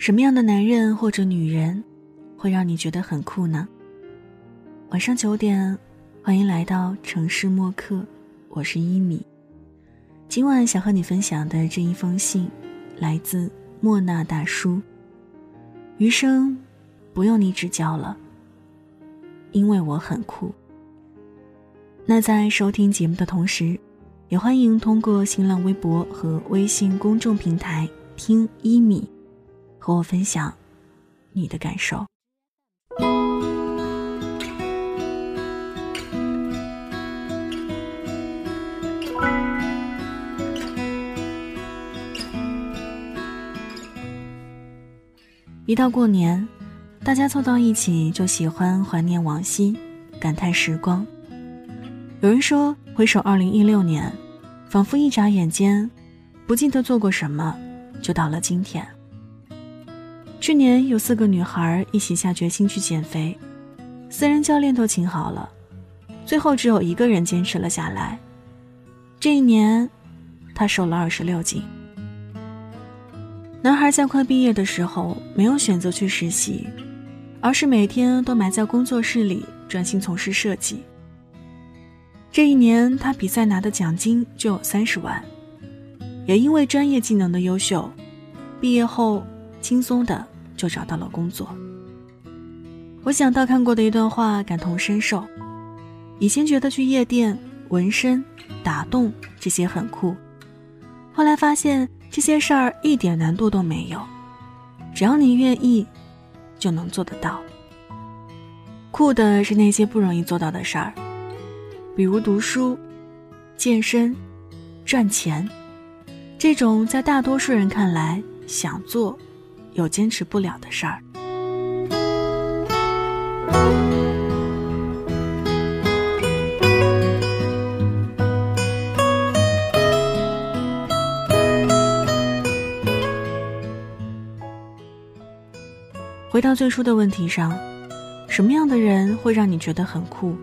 什么样的男人或者女人，会让你觉得很酷呢？晚上九点，欢迎来到城市默客，我是一米。今晚想和你分享的这一封信，来自莫那大叔。余生，不用你指教了，因为我很酷。那在收听节目的同时，也欢迎通过新浪微博和微信公众平台听一米。和我分享你的感受。一到过年，大家凑到一起就喜欢怀念往昔，感叹时光。有人说，回首二零一六年，仿佛一眨眼间，不记得做过什么，就到了今天。去年有四个女孩一起下决心去减肥，私人教练都请好了，最后只有一个人坚持了下来。这一年，她瘦了二十六斤。男孩在快毕业的时候没有选择去实习，而是每天都埋在工作室里专心从事设计。这一年，他比赛拿的奖金就有三十万，也因为专业技能的优秀，毕业后轻松的。就找到了工作。我想到看过的一段话，感同身受。以前觉得去夜店、纹身、打洞这些很酷，后来发现这些事儿一点难度都没有，只要你愿意，就能做得到。酷的是那些不容易做到的事儿，比如读书、健身、赚钱，这种在大多数人看来想做。有坚持不了的事儿。回到最初的问题上，什么样的人会让你觉得很酷？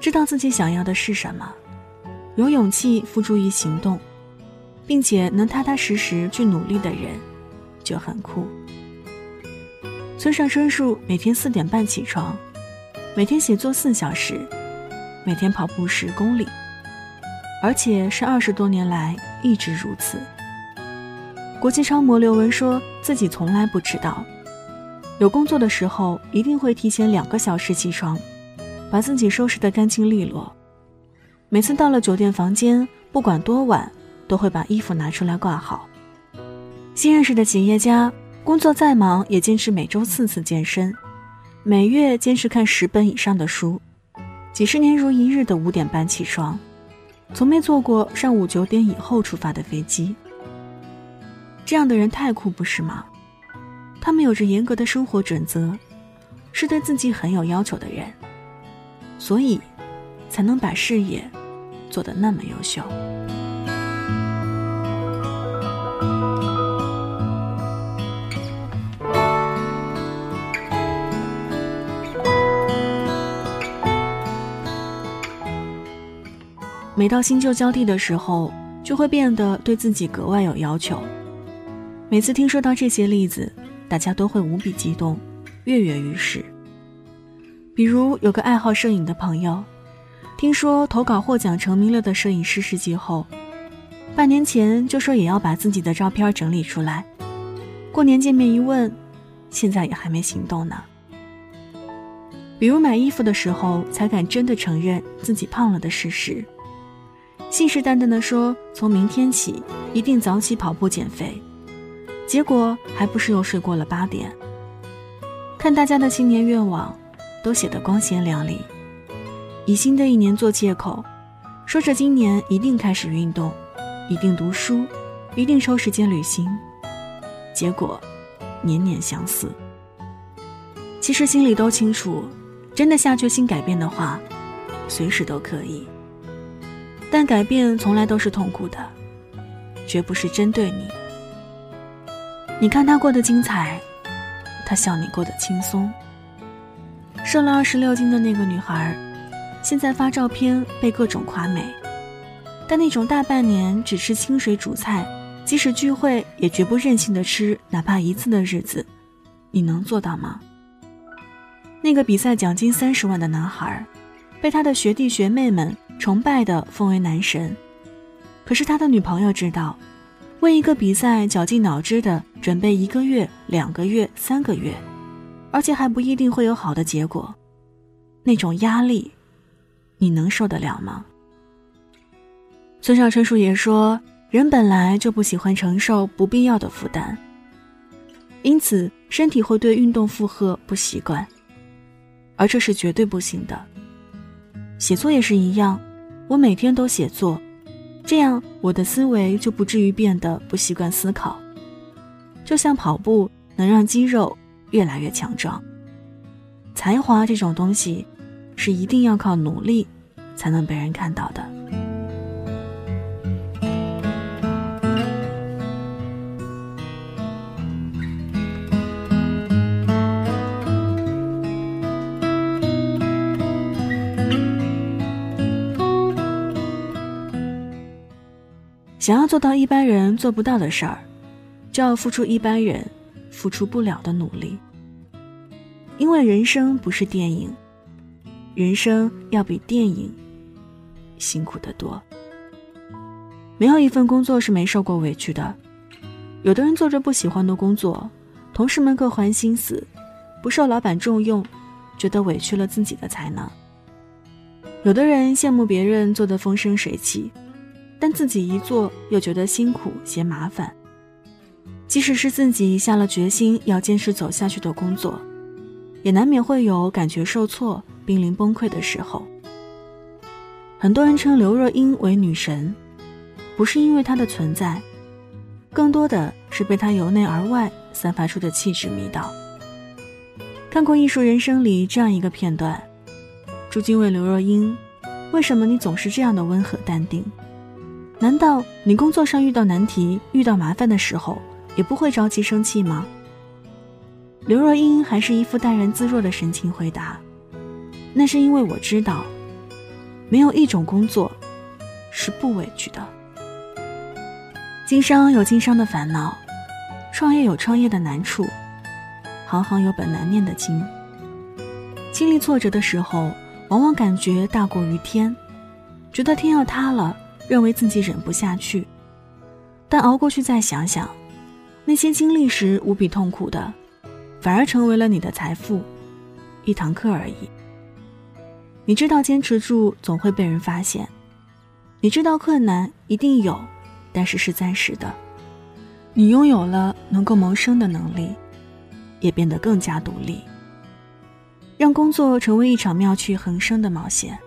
知道自己想要的是什么，有勇气付诸于行动，并且能踏踏实实去努力的人。就很酷。村上春树每天四点半起床，每天写作四小时，每天跑步十公里，而且是二十多年来一直如此。国际超模刘雯说自己从来不迟到，有工作的时候一定会提前两个小时起床，把自己收拾得干净利落。每次到了酒店房间，不管多晚，都会把衣服拿出来挂好。新认识的企业家，工作再忙也坚持每周四次健身，每月坚持看十本以上的书，几十年如一日的五点半起床，从没坐过上午九点以后出发的飞机。这样的人太酷，不是吗？他们有着严格的生活准则，是对自己很有要求的人，所以才能把事业做得那么优秀。到新旧交替的时候，就会变得对自己格外有要求。每次听说到这些例子，大家都会无比激动，跃跃欲试。比如有个爱好摄影的朋友，听说投稿获奖成名了的摄影师事迹后，半年前就说也要把自己的照片整理出来。过年见面一问，现在也还没行动呢。比如买衣服的时候，才敢真的承认自己胖了的事实。信誓旦旦地说：“从明天起，一定早起跑步减肥。”结果还不是又睡过了八点。看大家的新年愿望，都写得光鲜亮丽，以新的一年做借口，说着今年一定开始运动，一定读书，一定抽时间旅行。结果，年年相似。其实心里都清楚，真的下决心改变的话，随时都可以。但改变从来都是痛苦的，绝不是针对你。你看他过得精彩，他笑你过得轻松。瘦了二十六斤的那个女孩，现在发照片被各种夸美，但那种大半年只吃清水煮菜，即使聚会也绝不任性的吃哪怕一次的日子，你能做到吗？那个比赛奖金三十万的男孩，被他的学弟学妹们崇拜的奉为男神，可是他的女朋友知道，为一个比赛绞尽脑汁的准备一个月、两个月、三个月，而且还不一定会有好的结果，那种压力，你能受得了吗？村上春树也说，人本来就不喜欢承受不必要的负担，因此身体会对运动负荷不习惯，而这是绝对不行的。写作也是一样，我每天都写作，这样我的思维就不至于变得不习惯思考。就像跑步能让肌肉越来越强壮，才华这种东西，是一定要靠努力才能被人看到的。想要做到一般人做不到的事儿，就要付出一般人付出不了的努力。因为人生不是电影，人生要比电影辛苦得多。没有一份工作是没受过委屈的。有的人做着不喜欢的工作，同事们各怀心思，不受老板重用，觉得委屈了自己的才能。有的人羡慕别人做的风生水起。但自己一做又觉得辛苦嫌麻烦，即使是自己下了决心要坚持走下去的工作，也难免会有感觉受挫、濒临崩溃的时候。很多人称刘若英为女神，不是因为她的存在，更多的是被她由内而外散发出的气质迷倒。看过《艺术人生》里这样一个片段，朱军问刘若英：“为什么你总是这样的温和淡定？”难道你工作上遇到难题、遇到麻烦的时候，也不会着急生气吗？刘若英还是一副淡然自若的神情回答：“那是因为我知道，没有一种工作是不委屈的。经商有经商的烦恼，创业有创业的难处，行行有本难念的经。经历挫折的时候，往往感觉大过于天，觉得天要塌了。”认为自己忍不下去，但熬过去再想想，那些经历时无比痛苦的，反而成为了你的财富，一堂课而已。你知道坚持住总会被人发现，你知道困难一定有，但是是暂时的。你拥有了能够谋生的能力，也变得更加独立，让工作成为一场妙趣横生的冒险。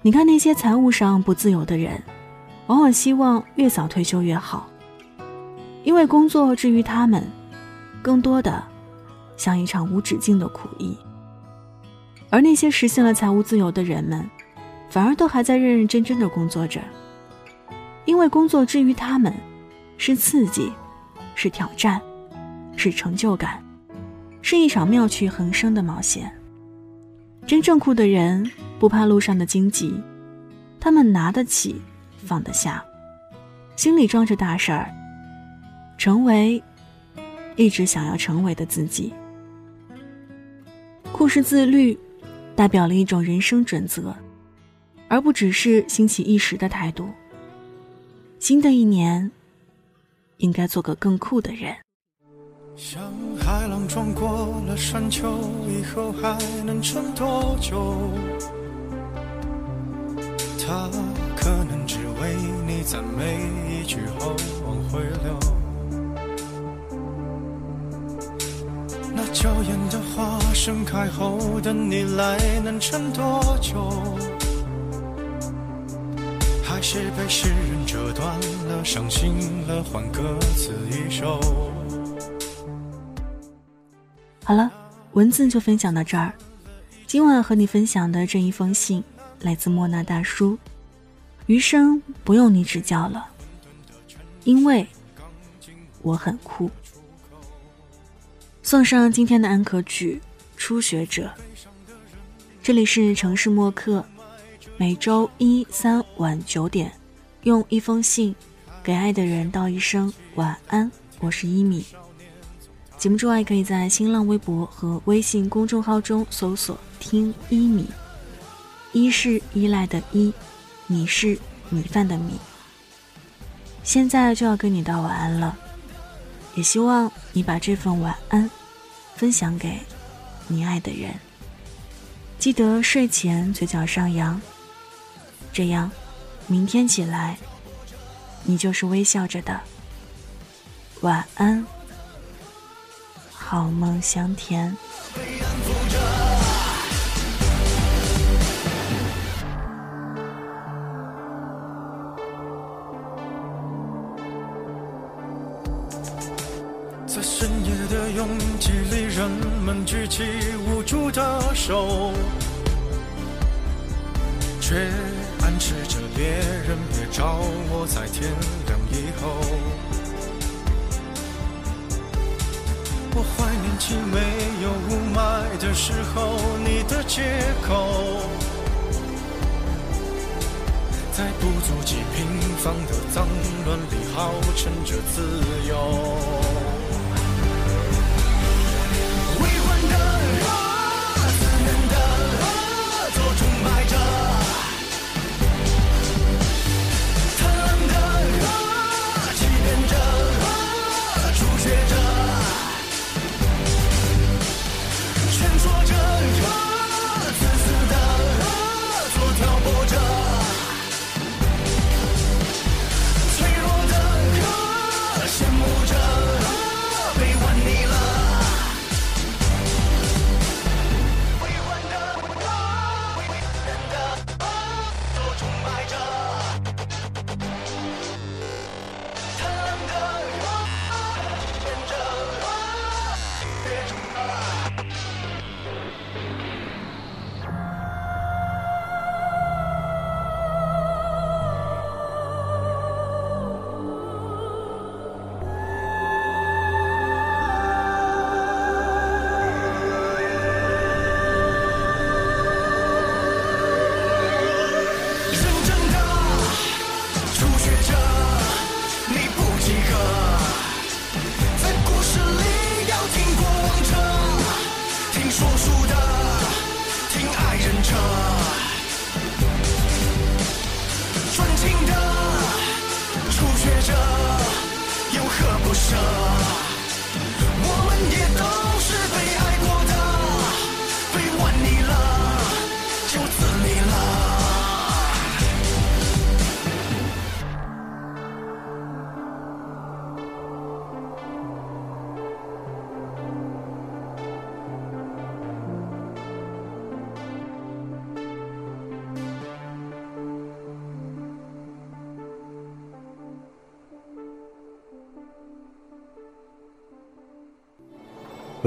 你看那些财务上不自由的人，往往希望越早退休越好，因为工作至于他们，更多的像一场无止境的苦役。而那些实现了财务自由的人们，反而都还在认认真真的工作着，因为工作至于他们，是刺激，是挑战，是成就感，是一场妙趣横生的冒险。真正酷的人。不怕路上的荆棘，他们拿得起，放得下，心里装着大事儿，成为一直想要成为的自己。酷是自律，代表了一种人生准则，而不只是兴起一时的态度。新的一年，应该做个更酷的人。像海浪撞过了山丘以后，还能撑多久？他可能只为你赞美一句后往回流。那娇艳的花盛开后等你来能撑多久？还是被诗人折断了，伤心了，换歌词一首。好了，文字就分享到这儿。今晚和你分享的这一封信。来自莫那大叔，余生不用你指教了，因为我很酷。送上今天的安可曲《初学者》。这里是城市默客，每周一三晚九点，用一封信给爱的人道一声晚安。我是一米。节目之外，可以在新浪微博和微信公众号中搜索“听一米”。一是依赖的依，米是米饭的米。现在就要跟你道晚安了，也希望你把这份晚安分享给你爱的人。记得睡前嘴角上扬，这样明天起来你就是微笑着的。晚安。好梦香甜。在深夜的拥挤里，人们举起无助的手，却暗示着别人别找我，在天亮以后。我怀念起没有雾霾的时候，你的借口，在不足几平方的脏乱里，号称着自由。